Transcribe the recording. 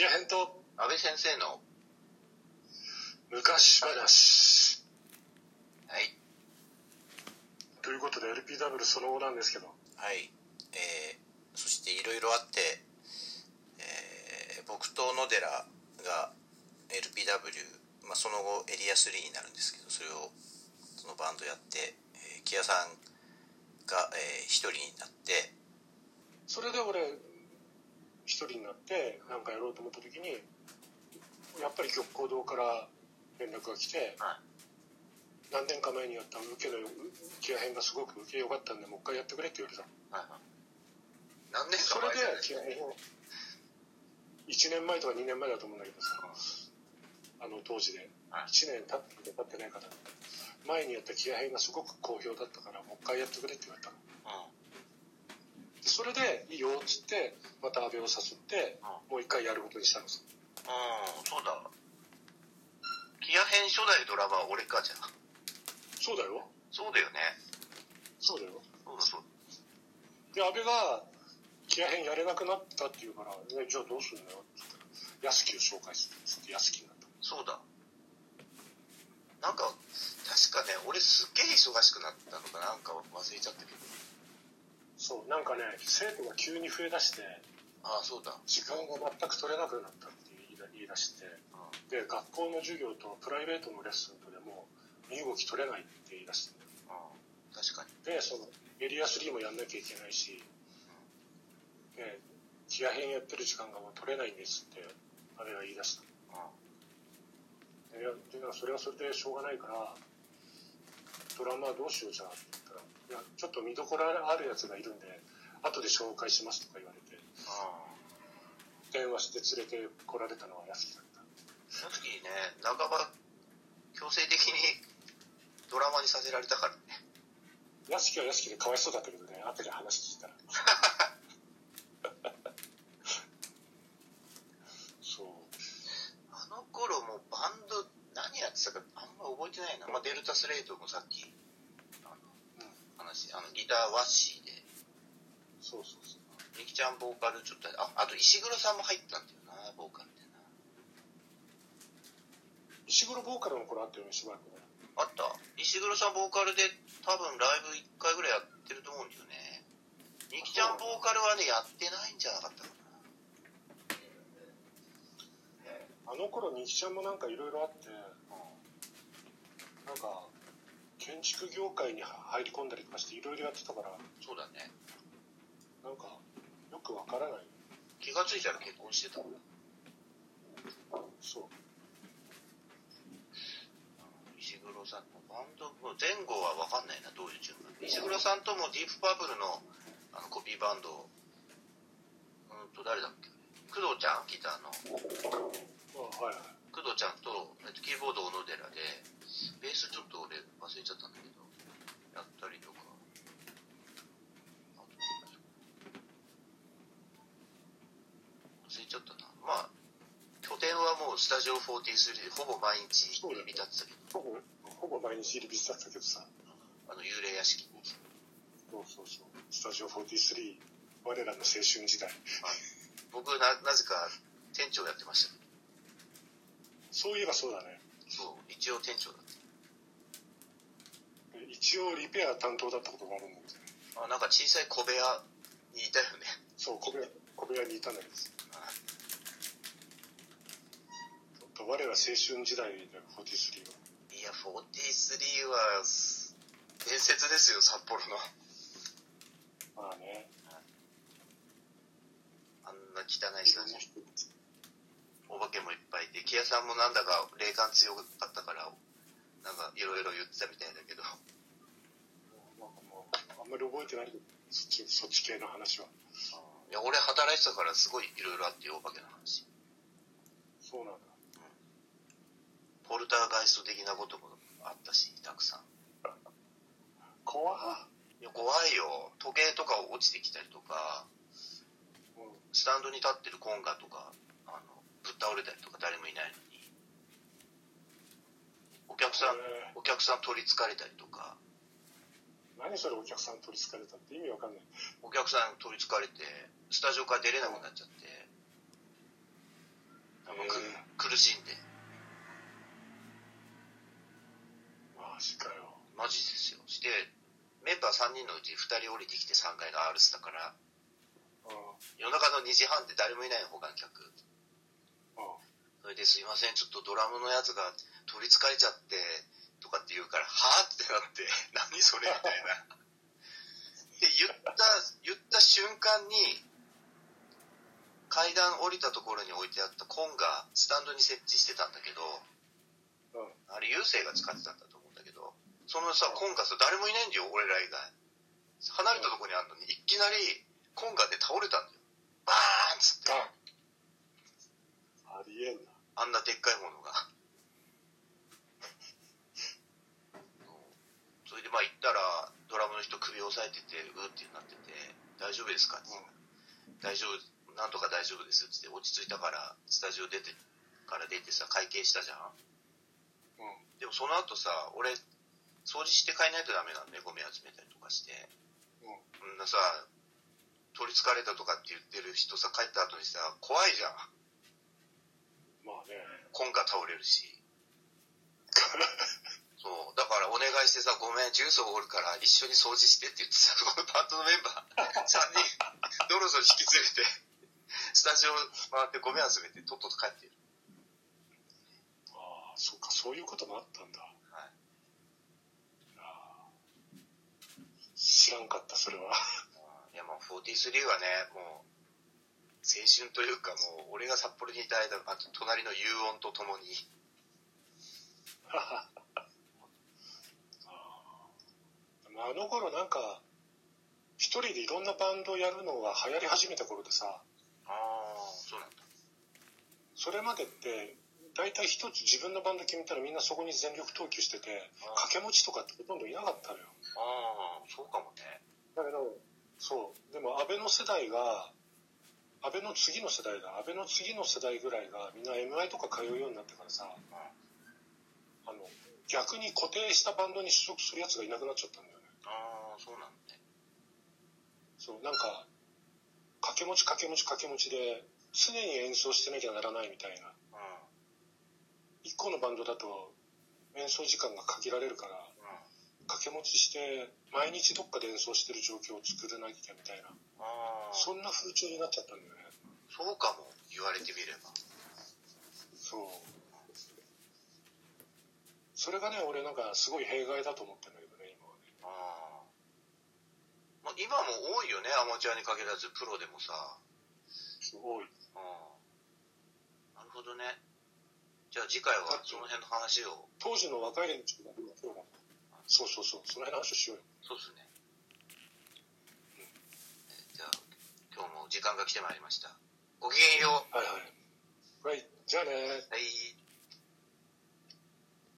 キア編と安倍先生の昔話。はい。ということで LPW その後なんですけど。はい。えー、そしていろいろあって、えー、僕と野寺が LPW、まあ、その後エリア3になるんですけどそれをそのバンドやって、えー、木屋さんが、えー、一人になって。それで俺一人になって何かやろうと思った時にやっぱり玉光堂から連絡が来て、はい。何年か前にやった受けのキア編がすごく受け良かったんでもう一回やってくれって言われた。何年それか前でキア編を1年前とか2年前だと思うんだけどさあの当時で。はい。1年経って経ってないかな前にやったキア編がすごく好評だったからもう一回やってくれって言われたの。うん。でそれでいいよっつってまた阿部を誘ってもう一回やることにしたんです。うんそうだ。キア編初代ドラマは俺かじゃ。あそうだよ。そうだよね。そうだよ。そうだそうで阿部がキア編やれなくなったって言うから「えじゃあどうすんのよ」って言ったら安木を紹介するっつって安木になった。そうだ。なんか確かね俺すっげえ忙しくなったのかなんか忘れちゃったけどそうなんかね生徒が急に増えだしてああそうだ。時間が全く取れなくなったって言い出してうん。で学校の授業とプライベートのレッスンとでも身動き取れないって言い出して。うん。確かに。でそのエリア3もやんなきゃいけないし、でキア編やってる時間がもう取れないんですってあれが言い出した。うん。いやでなんかそれはそれでしょうがないからドラマはどうしようじゃんって言ったら「いやちょっと見どころあるやつがいるんで後で紹介します」とか言われて電話して連れてこられたのは安木だった。その時にね半ば強制的にドラマにさせられたからね。安木は安木でかわいそうだったけどね後で話聞いたら。そう。あの頃もうバンド何やってたかあんま覚えてないな、まあ、デルタスレイトもさっき話あのギターワッシーで。そうそうそう。みきちゃんボーカルちょっとああと石黒さんも入ったんだよなボーカルでな。石黒ボーカルの頃あったよねしばらくね。あった？石黒さんボーカルで多分ライブ1回ぐらいやってると思うんだよね。みきちゃんボーカルはねやってないんじゃなかったかあの頃日ちゃんもなんかいろいろあって。ななん。か建築業界に入り込んだりとかしていろいろやってたからそうだね。なんかよくわからない。気がついたら結婚してたそう。石黒さんのバンドの前後は分かんないなどういう順番。石黒さんともディープパープルのあのコピーバンド。うんと誰だっけ。工藤ちゃんギターの。あはいはい。工藤ちゃんとえっとキーボード小野寺でベースちょっと俺忘れちゃったんだけどやったりとか。あと忘れちゃったな。まあ拠点はもうスタジオ43でほぼ毎日入り浸ってたけど。ほぼほぼ毎日入りだったけどさ。あの幽霊屋敷。にそうそうそう。スタジオ43我らの青春時代。僕ななぜか店長やってましたそういえばそうだね。そう一応店長だっ一応リペア担当だったことがあるんだけどねたあなんか小さい小部屋にいたよね。そう小部屋小部屋にいたんだけどあ。我ら青春時代だよ43はいや43は伝説ですよ札幌の。まあね。あんな汚い人お化けもいっぱいいて木屋さんもなんだか霊感強かったからなんかいろいろ言ってたみたいだけどんまり覚えてないそっちそっち系の話は。いや俺働いてたからすごいいろいろあってよお化けの話。そうなんだ。ポルターガイスト的なこともあったしたくさん。怖っ。いや怖いよ。時計とか落ちてきたりとかうん。スタンドに立ってるコンガとかあのぶっ倒れたりとか誰もいないのに。お客さんお客さん取りつかれたりとか何それお客さん取りつかれたって意味わかんないお客さん取りつかれてスタジオから出れなくなっちゃってあの苦しんで。マジかよ。マジですよ。して、メンバー3人のうち2人降りてきて3階のアールスだから、夜中の2時半で誰もいないの、他の客。それですいません、ちょっとドラムのやつが取り憑かれちゃって、とかって言うから、はぁってなって、何それみたいな。で、言った、言った瞬間に、階段降りたところに置いてあったコンがスタンドに設置してたんだけど、うん。あれ、優勢が使ってたんだと思うんだけど、そのさ、コンがさ、誰もいないんだよ、俺ら以外。離れたところにあるのに、いきなり、コンがで倒れたんだよ。バーンっつって。ありえんな。あんなでっかいものが。それでまあ行ったら、ドラムの人首を押さえてて、うーってなってて、大丈夫ですか？って言ったら大丈夫、なんとか大丈夫ですって落ち着いたから、スタジオ出て、から出てさ、会計したじゃん。うん。でもその後さ、俺、掃除して帰んないとダメなんで、ゴミ集めたりとかして。うん。そんなさ、取り憑かれたとかって言ってる人さ、帰った後にさ、怖いじゃん。まあね。コンが倒れるし。そう。だからお願いしてさ、ごめん、重曹おるから一緒に掃除してって言ってさ、このバンドのメンバー 3人、ドロドロ引き連れて、スタジオ回ってゴミ集めて、とっとと帰ってる。ああ、そうか、そういうこともあったんだ。はい。知らんかった、それは。いや、もう43はね、もう、青春というかもう、俺が札幌にいた間、あと隣の遊音とともに、ああの頃なんか、一人でいろんなバンドやるのが流行り始めた頃でさ、ああ、そうなんだ。それまでって、大体一つ自分のバンド決めたらみんなそこに全力投球してて、掛け持ちとかってほとんどいなかったのよ。ああ、そうかもね。だけど、そう。でも安倍の世代が、安倍の次の世代だ。安倍の次の世代ぐらいがみんな MI とか通うようになってからさ、あの、逆に固定したバンドに所属するやつがいなくなっちゃったんだよそうなんだね。そう、なんか、掛け持ち掛け持ち掛け持ちで、常に演奏してなきゃならないみたいな。うん。一個のバンドだと演奏時間が限られるから、うん。掛け持ちして、毎日どっかで演奏してる状況を作らなきゃみたいな、ああ、そんな風潮になっちゃったんだよね。そうかも、言われてみれば。そう。それがね、俺なんかすごい弊害だと思ってるんだけどね、今はね。ああ。まあ、今も多いよね、アマチュアに限らず、プロでもさ。すごい。ああ。なるほどね。じゃあ次回はその辺の話を。当時の若い連中が今プロだそうそうそう、その辺の話をしようよ。そうっすね。えじゃあ、今日も時間が来てまいりました。ごきげんよう。はいはい。はい、じゃあねはい。